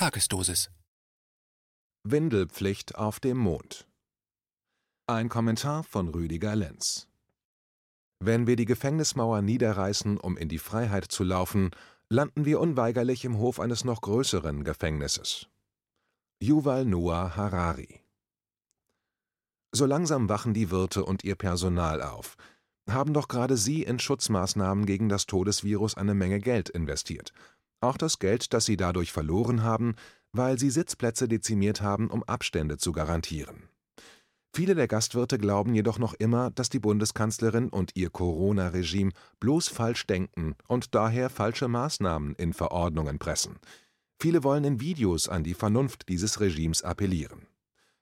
Tagesdosis. Windelpflicht auf dem Mond. Ein Kommentar von Rüdiger Lenz. Wenn wir die Gefängnismauer niederreißen, um in die Freiheit zu laufen, landen wir unweigerlich im Hof eines noch größeren Gefängnisses. Yuval Noah Harari So langsam wachen die Wirte und ihr Personal auf. Haben doch gerade Sie in Schutzmaßnahmen gegen das Todesvirus eine Menge Geld investiert. Auch das Geld, das Sie dadurch verloren haben, weil Sie Sitzplätze dezimiert haben, um Abstände zu garantieren. Viele der Gastwirte glauben jedoch noch immer, dass die Bundeskanzlerin und ihr Corona-Regime bloß falsch denken und daher falsche Maßnahmen in Verordnungen pressen. Viele wollen in Videos an die Vernunft dieses Regimes appellieren.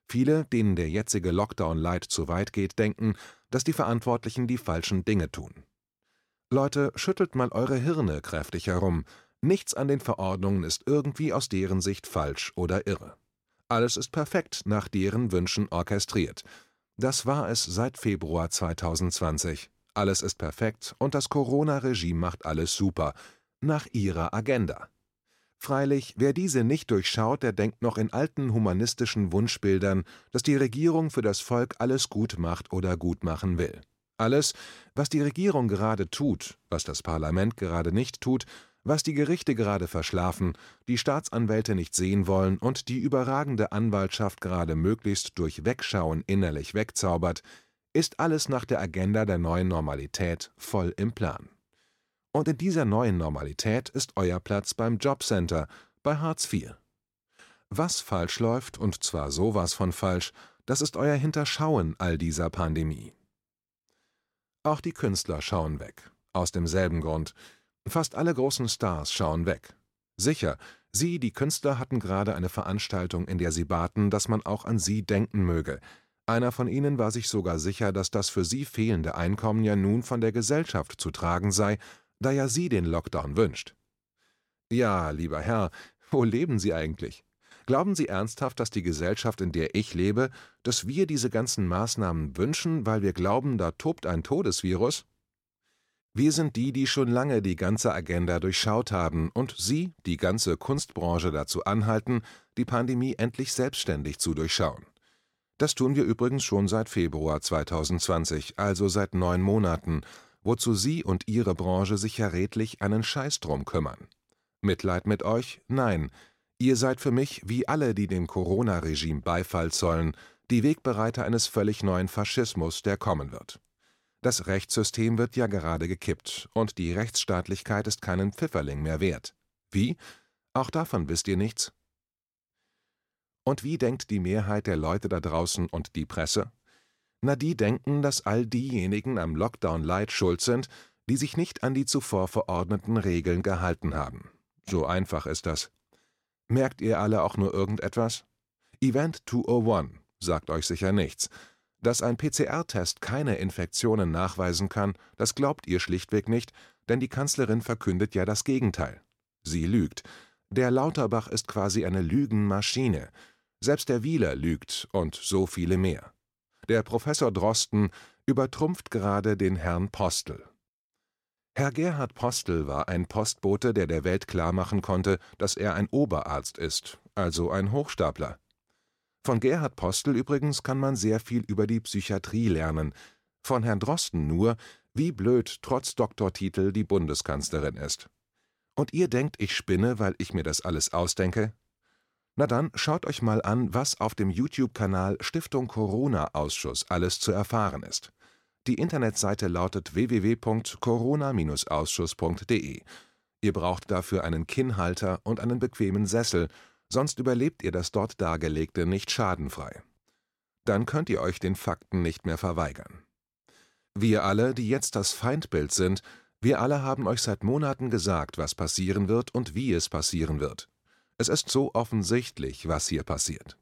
Viele, denen der jetzige Lockdown Light zu weit geht, denken, dass die Verantwortlichen die falschen Dinge tun. Leute, schüttelt mal eure Hirne kräftig herum. Nichts an den Verordnungen ist irgendwie aus deren Sicht falsch oder irre. Alles ist perfekt nach deren Wünschen orchestriert. Das war es seit Februar 2020. Alles ist perfekt und das Corona-Regime macht alles super. Nach ihrer Agenda. Freilich, wer diese nicht durchschaut, der denkt noch in alten humanistischen Wunschbildern, dass die Regierung für das Volk alles gut macht oder gut machen will. Alles, was die Regierung gerade tut, was das Parlament gerade nicht tut, was die Gerichte gerade verschlafen, die Staatsanwälte nicht sehen wollen und die überragende Anwaltschaft gerade möglichst durch Wegschauen innerlich wegzaubert, ist alles nach der Agenda der neuen Normalität voll im Plan. Und in dieser neuen Normalität ist euer Platz beim Jobcenter, bei Hartz IV. Was falsch läuft, und zwar sowas von falsch, das ist euer Hinterschauen all dieser Pandemie. Auch die Künstler schauen weg, aus demselben Grund, Fast alle großen Stars schauen weg. Sicher, Sie, die Künstler, hatten gerade eine Veranstaltung, in der sie baten, dass man auch an sie denken möge. Einer von ihnen war sich sogar sicher, dass das für sie fehlende Einkommen ja nun von der Gesellschaft zu tragen sei, da ja sie den Lockdown wünscht. Ja, lieber Herr, wo leben Sie eigentlich? Glauben Sie ernsthaft, dass die Gesellschaft, in der ich lebe, dass wir diese ganzen Maßnahmen wünschen, weil wir glauben, da tobt ein Todesvirus? Wir sind die, die schon lange die ganze Agenda durchschaut haben und Sie, die ganze Kunstbranche dazu anhalten, die Pandemie endlich selbstständig zu durchschauen. Das tun wir übrigens schon seit Februar 2020, also seit neun Monaten, wozu Sie und Ihre Branche sich ja redlich einen Scheiß drum kümmern. Mitleid mit euch? Nein. Ihr seid für mich, wie alle, die dem Corona-Regime Beifall zollen, die Wegbereiter eines völlig neuen Faschismus, der kommen wird. Das Rechtssystem wird ja gerade gekippt, und die Rechtsstaatlichkeit ist keinen Pfifferling mehr wert. Wie? Auch davon wisst ihr nichts? Und wie denkt die Mehrheit der Leute da draußen und die Presse? Na, die denken, dass all diejenigen am Lockdown Light schuld sind, die sich nicht an die zuvor verordneten Regeln gehalten haben. So einfach ist das. Merkt ihr alle auch nur irgendetwas? Event 201 sagt euch sicher nichts, dass ein PCR-Test keine Infektionen nachweisen kann, das glaubt ihr schlichtweg nicht, denn die Kanzlerin verkündet ja das Gegenteil. Sie lügt. Der Lauterbach ist quasi eine Lügenmaschine. Selbst der Wieler lügt und so viele mehr. Der Professor Drosten übertrumpft gerade den Herrn Postel. Herr Gerhard Postel war ein Postbote, der der Welt klarmachen konnte, dass er ein Oberarzt ist, also ein Hochstapler. Von Gerhard Postel übrigens kann man sehr viel über die Psychiatrie lernen, von Herrn Drosten nur, wie blöd trotz Doktortitel die Bundeskanzlerin ist. Und ihr denkt, ich spinne, weil ich mir das alles ausdenke? Na dann schaut euch mal an, was auf dem YouTube-Kanal Stiftung Corona-Ausschuss alles zu erfahren ist. Die Internetseite lautet www.corona-ausschuss.de. Ihr braucht dafür einen Kinnhalter und einen bequemen Sessel sonst überlebt ihr das dort Dargelegte nicht schadenfrei. Dann könnt ihr euch den Fakten nicht mehr verweigern. Wir alle, die jetzt das Feindbild sind, wir alle haben euch seit Monaten gesagt, was passieren wird und wie es passieren wird. Es ist so offensichtlich, was hier passiert.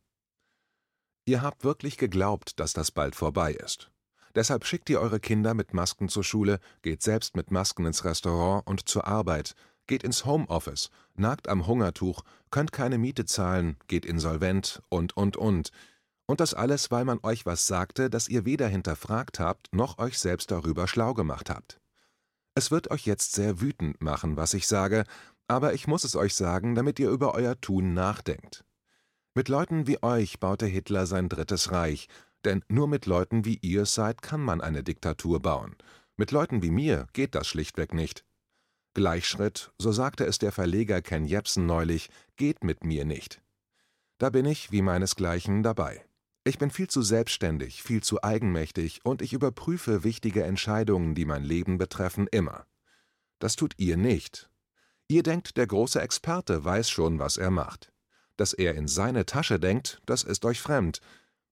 Ihr habt wirklich geglaubt, dass das bald vorbei ist. Deshalb schickt ihr eure Kinder mit Masken zur Schule, geht selbst mit Masken ins Restaurant und zur Arbeit, geht ins Homeoffice, nagt am Hungertuch, könnt keine Miete zahlen, geht insolvent und, und, und. Und das alles, weil man euch was sagte, das ihr weder hinterfragt habt, noch euch selbst darüber schlau gemacht habt. Es wird euch jetzt sehr wütend machen, was ich sage, aber ich muss es euch sagen, damit ihr über euer Tun nachdenkt. Mit Leuten wie euch baute Hitler sein Drittes Reich, denn nur mit Leuten wie ihr seid, kann man eine Diktatur bauen. Mit Leuten wie mir geht das schlichtweg nicht. Gleichschritt, so sagte es der Verleger Ken Jebsen neulich, geht mit mir nicht. Da bin ich, wie meinesgleichen, dabei. Ich bin viel zu selbstständig, viel zu eigenmächtig und ich überprüfe wichtige Entscheidungen, die mein Leben betreffen, immer. Das tut ihr nicht. Ihr denkt, der große Experte weiß schon, was er macht. Dass er in seine Tasche denkt, das ist euch fremd.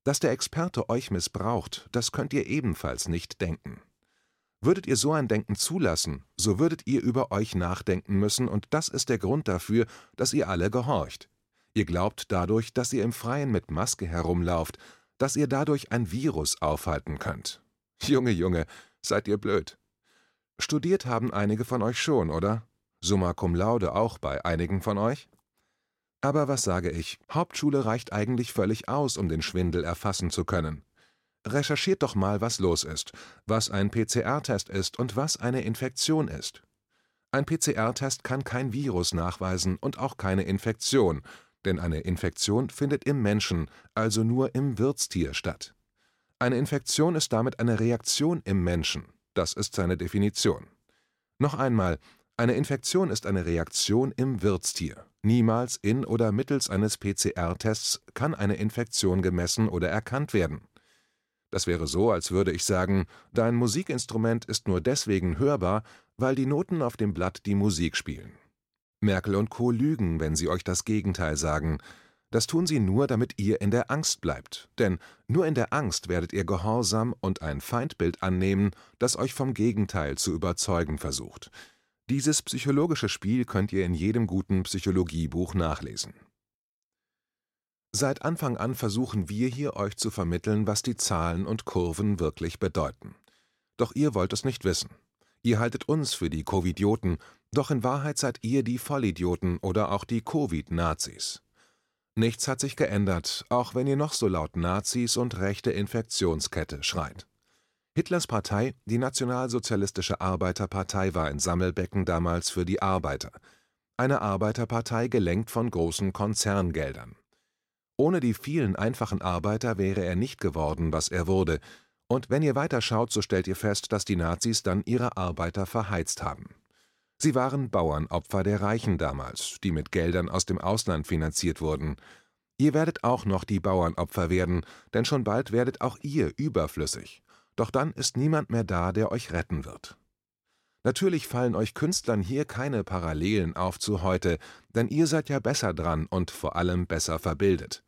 Dass der Experte euch missbraucht, das könnt ihr ebenfalls nicht denken. Würdet ihr so ein Denken zulassen, so würdet ihr über euch nachdenken müssen, und das ist der Grund dafür, dass ihr alle gehorcht. Ihr glaubt dadurch, dass ihr im Freien mit Maske herumlauft, dass ihr dadurch ein Virus aufhalten könnt. Junge, Junge, seid ihr blöd. Studiert haben einige von euch schon, oder? Summa cum laude auch bei einigen von euch? Aber was sage ich, Hauptschule reicht eigentlich völlig aus, um den Schwindel erfassen zu können. Recherchiert doch mal, was los ist, was ein PCR-Test ist und was eine Infektion ist. Ein PCR-Test kann kein Virus nachweisen und auch keine Infektion, denn eine Infektion findet im Menschen, also nur im Wirtstier statt. Eine Infektion ist damit eine Reaktion im Menschen, das ist seine Definition. Noch einmal, eine Infektion ist eine Reaktion im Wirtstier. Niemals in oder mittels eines PCR-Tests kann eine Infektion gemessen oder erkannt werden. Das wäre so, als würde ich sagen, dein Musikinstrument ist nur deswegen hörbar, weil die Noten auf dem Blatt die Musik spielen. Merkel und Co. lügen, wenn sie euch das Gegenteil sagen. Das tun sie nur, damit ihr in der Angst bleibt. Denn nur in der Angst werdet ihr gehorsam und ein Feindbild annehmen, das euch vom Gegenteil zu überzeugen versucht. Dieses psychologische Spiel könnt ihr in jedem guten Psychologiebuch nachlesen. Seit Anfang an versuchen wir hier euch zu vermitteln, was die Zahlen und Kurven wirklich bedeuten. Doch ihr wollt es nicht wissen. Ihr haltet uns für die Covidioten, doch in Wahrheit seid ihr die Vollidioten oder auch die Covid-Nazis. Nichts hat sich geändert, auch wenn ihr noch so laut Nazis und rechte Infektionskette schreit. Hitlers Partei, die Nationalsozialistische Arbeiterpartei, war ein Sammelbecken damals für die Arbeiter. Eine Arbeiterpartei gelenkt von großen Konzerngeldern. Ohne die vielen einfachen Arbeiter wäre er nicht geworden, was er wurde, und wenn ihr weiterschaut, so stellt ihr fest, dass die Nazis dann ihre Arbeiter verheizt haben. Sie waren Bauernopfer der Reichen damals, die mit Geldern aus dem Ausland finanziert wurden. Ihr werdet auch noch die Bauernopfer werden, denn schon bald werdet auch ihr überflüssig doch dann ist niemand mehr da, der euch retten wird. Natürlich fallen euch Künstlern hier keine Parallelen auf zu heute, denn ihr seid ja besser dran und vor allem besser verbildet.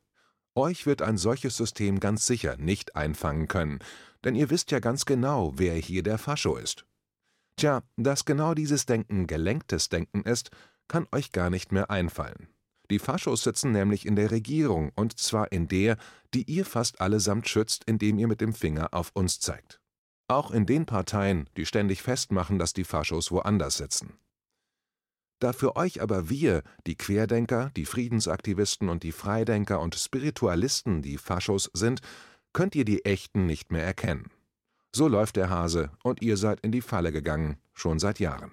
Euch wird ein solches System ganz sicher nicht einfangen können, denn ihr wisst ja ganz genau, wer hier der Fascho ist. Tja, dass genau dieses Denken gelenktes Denken ist, kann euch gar nicht mehr einfallen. Die Faschos sitzen nämlich in der Regierung, und zwar in der, die ihr fast allesamt schützt, indem ihr mit dem Finger auf uns zeigt. Auch in den Parteien, die ständig festmachen, dass die Faschos woanders sitzen. Da für euch aber wir, die Querdenker, die Friedensaktivisten und die Freidenker und Spiritualisten die Faschos sind, könnt ihr die echten nicht mehr erkennen. So läuft der Hase, und ihr seid in die Falle gegangen, schon seit Jahren.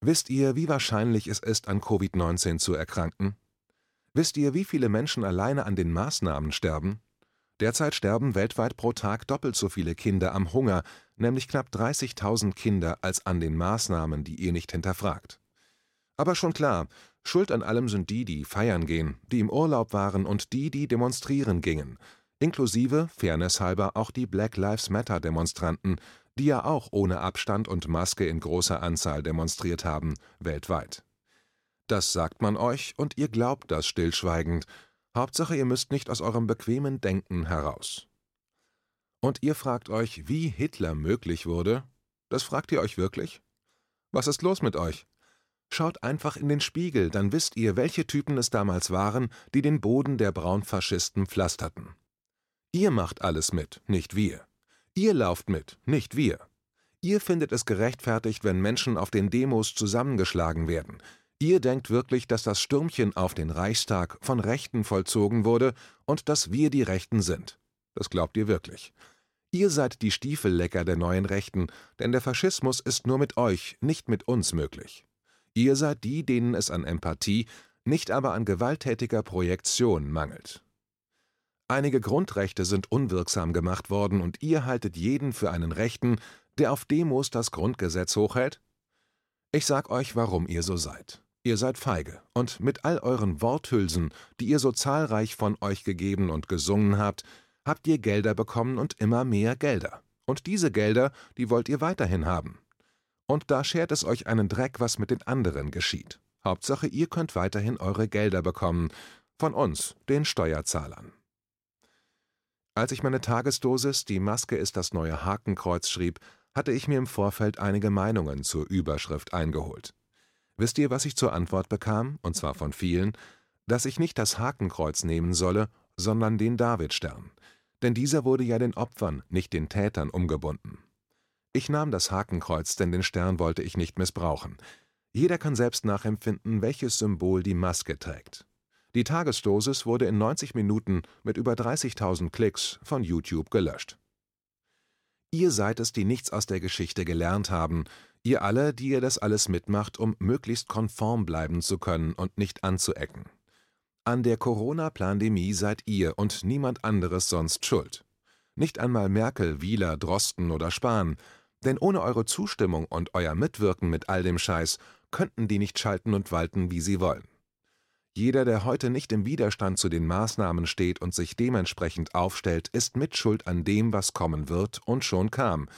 Wisst ihr, wie wahrscheinlich es ist, an Covid-19 zu erkranken? Wisst ihr, wie viele Menschen alleine an den Maßnahmen sterben? Derzeit sterben weltweit pro Tag doppelt so viele Kinder am Hunger, nämlich knapp 30.000 Kinder, als an den Maßnahmen, die ihr nicht hinterfragt. Aber schon klar, Schuld an allem sind die, die feiern gehen, die im Urlaub waren und die, die demonstrieren gingen, inklusive, fairnesshalber, auch die Black Lives Matter Demonstranten, die ja auch ohne Abstand und Maske in großer Anzahl demonstriert haben, weltweit. Das sagt man euch, und ihr glaubt das stillschweigend. Hauptsache, ihr müsst nicht aus eurem bequemen Denken heraus. Und ihr fragt euch, wie Hitler möglich wurde? Das fragt ihr euch wirklich? Was ist los mit euch? Schaut einfach in den Spiegel, dann wisst ihr, welche Typen es damals waren, die den Boden der Braunfaschisten pflasterten. Ihr macht alles mit, nicht wir. Ihr lauft mit, nicht wir. Ihr findet es gerechtfertigt, wenn Menschen auf den Demos zusammengeschlagen werden. Ihr denkt wirklich, dass das Stürmchen auf den Reichstag von Rechten vollzogen wurde und dass wir die Rechten sind. Das glaubt ihr wirklich. Ihr seid die Stiefellecker der neuen Rechten, denn der Faschismus ist nur mit euch, nicht mit uns möglich. Ihr seid die, denen es an Empathie, nicht aber an gewalttätiger Projektion mangelt. Einige Grundrechte sind unwirksam gemacht worden und ihr haltet jeden für einen Rechten, der auf Demos das Grundgesetz hochhält? Ich sag euch, warum ihr so seid. Ihr seid feige, und mit all euren Worthülsen, die ihr so zahlreich von euch gegeben und gesungen habt, habt ihr Gelder bekommen und immer mehr Gelder. Und diese Gelder, die wollt ihr weiterhin haben. Und da schert es euch einen Dreck, was mit den anderen geschieht. Hauptsache, ihr könnt weiterhin eure Gelder bekommen. Von uns, den Steuerzahlern. Als ich meine Tagesdosis Die Maske ist das neue Hakenkreuz schrieb, hatte ich mir im Vorfeld einige Meinungen zur Überschrift eingeholt. Wisst ihr, was ich zur Antwort bekam, und zwar von vielen, dass ich nicht das Hakenkreuz nehmen solle, sondern den Davidstern, denn dieser wurde ja den Opfern, nicht den Tätern umgebunden. Ich nahm das Hakenkreuz, denn den Stern wollte ich nicht missbrauchen. Jeder kann selbst nachempfinden, welches Symbol die Maske trägt. Die Tagesdosis wurde in 90 Minuten mit über 30.000 Klicks von YouTube gelöscht. Ihr seid es, die nichts aus der Geschichte gelernt haben, ihr alle, die ihr das alles mitmacht, um möglichst konform bleiben zu können und nicht anzuecken. An der Corona-Plandemie seid ihr und niemand anderes sonst schuld. Nicht einmal Merkel, Wieler, Drosten oder Spahn, denn ohne eure Zustimmung und euer Mitwirken mit all dem Scheiß könnten die nicht schalten und walten, wie sie wollen. Jeder, der heute nicht im Widerstand zu den Maßnahmen steht und sich dementsprechend aufstellt, ist Mitschuld an dem, was kommen wird und schon kam.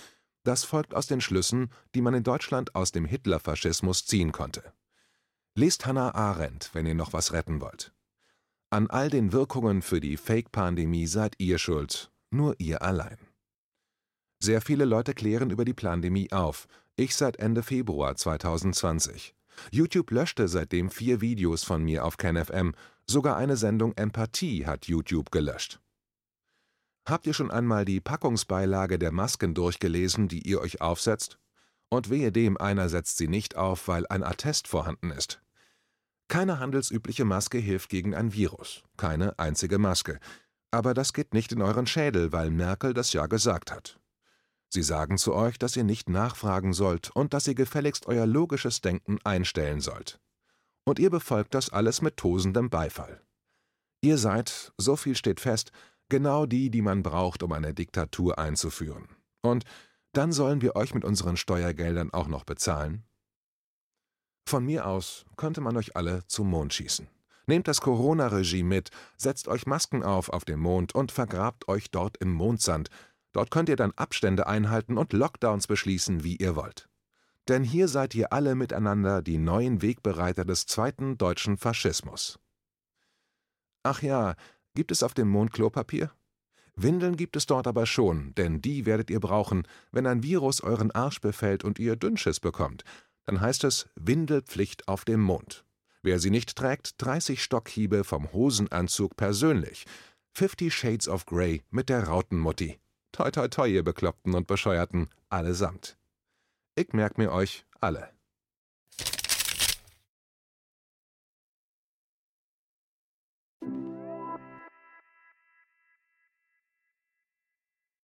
Das folgt aus den Schlüssen, die man in Deutschland aus dem Hitlerfaschismus ziehen konnte. Lest Hannah Arendt, wenn ihr noch was retten wollt. An all den Wirkungen für die Fake-Pandemie seid ihr schuld, nur ihr allein. Sehr viele Leute klären über die Plandemie auf, ich seit Ende Februar 2020. YouTube löschte seitdem vier Videos von mir auf KenFM, sogar eine Sendung Empathie hat YouTube gelöscht. Habt ihr schon einmal die Packungsbeilage der Masken durchgelesen, die ihr euch aufsetzt? Und wehe dem, einer setzt sie nicht auf, weil ein Attest vorhanden ist. Keine handelsübliche Maske hilft gegen ein Virus, keine einzige Maske. Aber das geht nicht in euren Schädel, weil Merkel das ja gesagt hat. Sie sagen zu euch, dass ihr nicht nachfragen sollt und dass ihr gefälligst euer logisches Denken einstellen sollt. Und ihr befolgt das alles mit tosendem Beifall. Ihr seid, so viel steht fest, genau die, die man braucht, um eine Diktatur einzuführen. Und dann sollen wir euch mit unseren Steuergeldern auch noch bezahlen? Von mir aus könnte man euch alle zum Mond schießen. Nehmt das Corona-Regime mit, setzt euch Masken auf auf dem Mond und vergrabt euch dort im Mondsand, Dort könnt ihr dann Abstände einhalten und Lockdowns beschließen, wie ihr wollt. Denn hier seid ihr alle miteinander die neuen Wegbereiter des zweiten deutschen Faschismus. Ach ja, gibt es auf dem Mond Klopapier? Windeln gibt es dort aber schon, denn die werdet ihr brauchen, wenn ein Virus euren Arsch befällt und ihr Dünnschiss bekommt. Dann heißt es Windelpflicht auf dem Mond. Wer sie nicht trägt, 30 Stockhiebe vom Hosenanzug persönlich. Fifty Shades of Grey mit der Rautenmutti. Toi toi toi, ihr Bekloppten und Bescheuerten, allesamt. Ich merk mir euch alle.